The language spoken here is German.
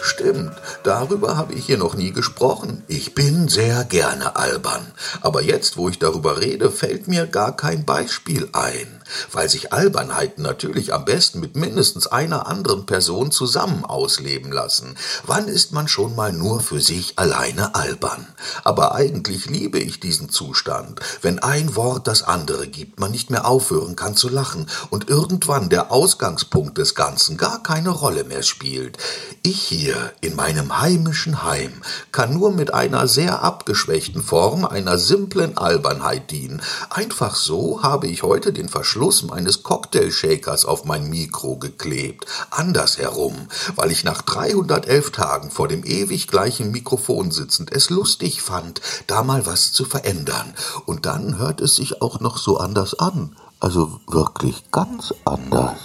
Stimmt, darüber habe ich hier noch nie gesprochen. Ich bin sehr gerne albern. Aber jetzt, wo ich darüber rede, fällt mir gar kein Beispiel ein weil sich Albernheiten natürlich am besten mit mindestens einer anderen Person zusammen ausleben lassen. Wann ist man schon mal nur für sich alleine albern? Aber eigentlich liebe ich diesen Zustand, wenn ein Wort das andere gibt, man nicht mehr aufhören kann zu lachen und irgendwann der Ausgangspunkt des Ganzen gar keine Rolle mehr spielt. Ich hier in meinem heimischen Heim kann nur mit einer sehr abgeschwächten Form einer simplen Albernheit dienen. Einfach so habe ich heute den Verschluss meines Cocktailshakers auf mein Mikro geklebt. Andersherum, weil ich nach 311 Tagen vor dem ewig gleichen Mikrofon sitzend es lustig fand, da mal was zu verändern. Und dann hört es sich auch noch so anders an. Also wirklich ganz anders.